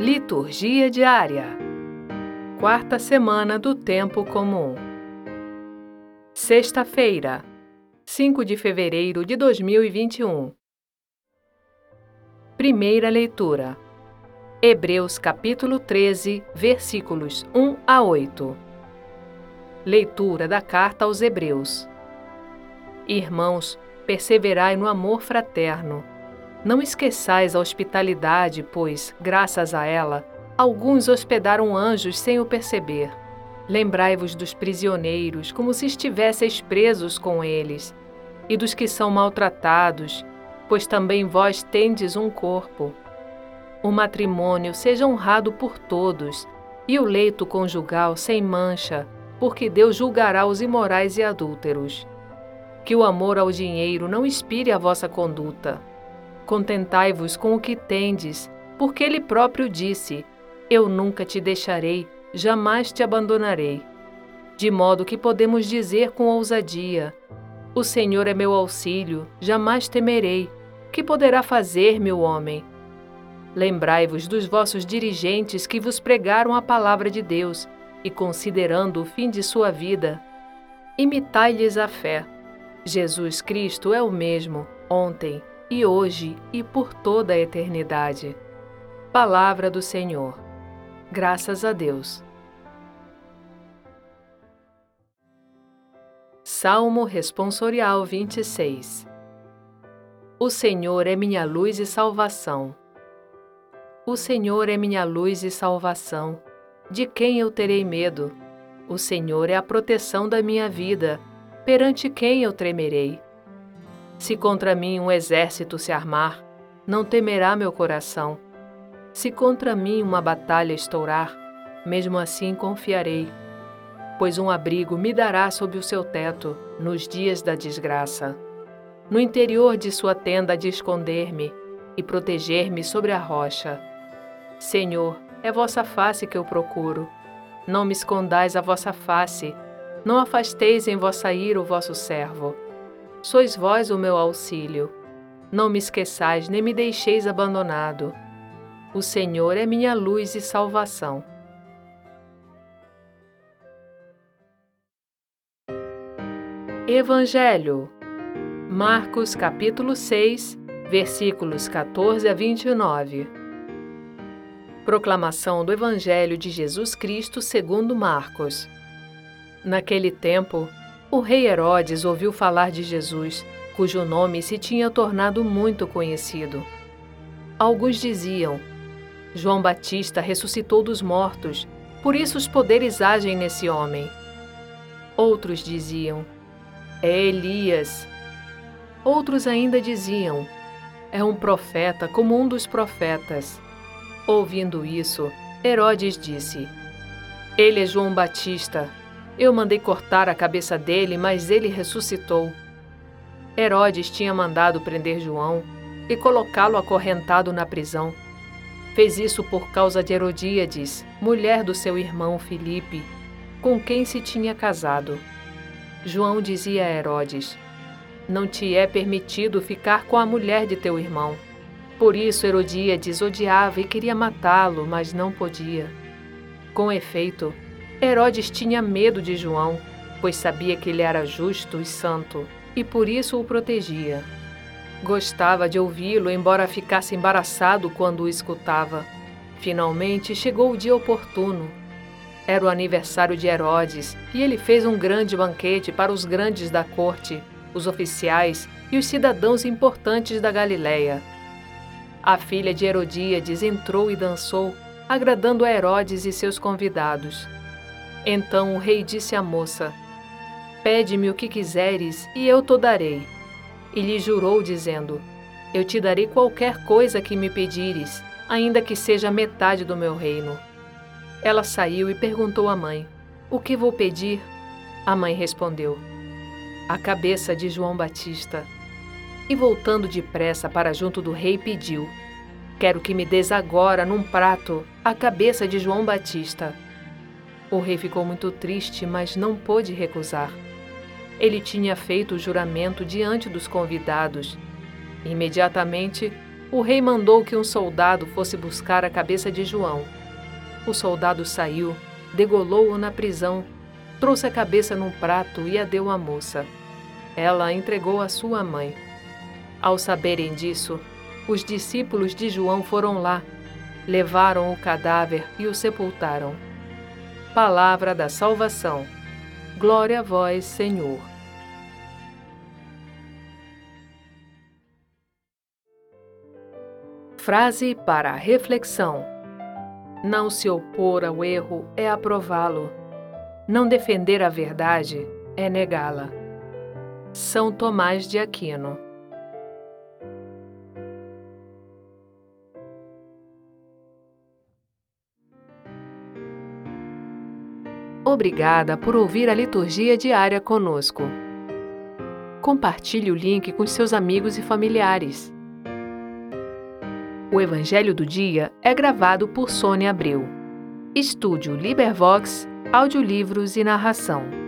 Liturgia diária. Quarta semana do tempo comum. Sexta-feira, 5 de fevereiro de 2021. Primeira leitura. Hebreus capítulo 13, versículos 1 a 8. Leitura da carta aos Hebreus. Irmãos, perseverai no amor fraterno não esqueçais a hospitalidade, pois, graças a ela, alguns hospedaram anjos sem o perceber. Lembrai-vos dos prisioneiros, como se estivesseis presos com eles, e dos que são maltratados, pois também vós tendes um corpo. O matrimônio seja honrado por todos, e o leito conjugal sem mancha, porque Deus julgará os imorais e adúlteros. Que o amor ao dinheiro não inspire a vossa conduta Contentai-vos com o que tendes, porque Ele próprio disse: Eu nunca te deixarei, jamais te abandonarei. De modo que podemos dizer com ousadia: O Senhor é meu auxílio, jamais temerei. Que poderá fazer-me o homem? Lembrai-vos dos vossos dirigentes que vos pregaram a palavra de Deus, e considerando o fim de sua vida, imitai-lhes a fé. Jesus Cristo é o mesmo, ontem, e hoje e por toda a eternidade. Palavra do Senhor. Graças a Deus. Salmo Responsorial 26 O Senhor é minha luz e salvação. O Senhor é minha luz e salvação. De quem eu terei medo? O Senhor é a proteção da minha vida. Perante quem eu tremerei? Se contra mim um exército se armar, não temerá meu coração. Se contra mim uma batalha estourar, mesmo assim confiarei, pois um abrigo me dará sob o seu teto nos dias da desgraça. No interior de sua tenda de esconder-me e proteger-me sobre a rocha. Senhor, é vossa face que eu procuro. Não me escondais a vossa face, não afasteis em vossa ira o vosso servo sois vós o meu auxílio. Não me esqueçais nem me deixeis abandonado. O Senhor é minha luz e salvação. Evangelho Marcos capítulo 6, versículos 14 a 29. Proclamação do Evangelho de Jesus Cristo segundo Marcos. Naquele tempo, o rei Herodes ouviu falar de Jesus, cujo nome se tinha tornado muito conhecido. Alguns diziam: João Batista ressuscitou dos mortos, por isso os poderes agem nesse homem. Outros diziam: É Elias. Outros ainda diziam: É um profeta como um dos profetas. Ouvindo isso, Herodes disse: Ele é João Batista eu mandei cortar a cabeça dele, mas ele ressuscitou. Herodes tinha mandado prender João e colocá-lo acorrentado na prisão. Fez isso por causa de Herodíades, mulher do seu irmão Filipe, com quem se tinha casado. João dizia a Herodes: Não te é permitido ficar com a mulher de teu irmão. Por isso Herodíades odiava e queria matá-lo, mas não podia. Com efeito, Herodes tinha medo de João, pois sabia que ele era justo e santo, e por isso o protegia. Gostava de ouvi-lo, embora ficasse embaraçado quando o escutava. Finalmente chegou o dia oportuno. Era o aniversário de Herodes e ele fez um grande banquete para os grandes da corte, os oficiais e os cidadãos importantes da Galiléia. A filha de Herodíades entrou e dançou, agradando a Herodes e seus convidados. Então o rei disse à moça: Pede-me o que quiseres e eu te darei. E lhe jurou, dizendo: Eu te darei qualquer coisa que me pedires, ainda que seja metade do meu reino. Ela saiu e perguntou à mãe: O que vou pedir? A mãe respondeu: A cabeça de João Batista. E voltando depressa para junto do rei, pediu: Quero que me des agora, num prato, a cabeça de João Batista. O rei ficou muito triste, mas não pôde recusar. Ele tinha feito o juramento diante dos convidados. Imediatamente, o rei mandou que um soldado fosse buscar a cabeça de João. O soldado saiu, degolou-o na prisão, trouxe a cabeça num prato e a deu à moça. Ela a entregou à sua mãe. Ao saberem disso, os discípulos de João foram lá, levaram o cadáver e o sepultaram. Palavra da salvação. Glória a vós, Senhor. Frase para reflexão: Não se opor ao erro é aprová-lo. Não defender a verdade é negá-la. São Tomás de Aquino. Obrigada por ouvir a liturgia diária conosco. Compartilhe o link com seus amigos e familiares. O Evangelho do Dia é gravado por Sônia Abreu. Estúdio Libervox, audiolivros e narração.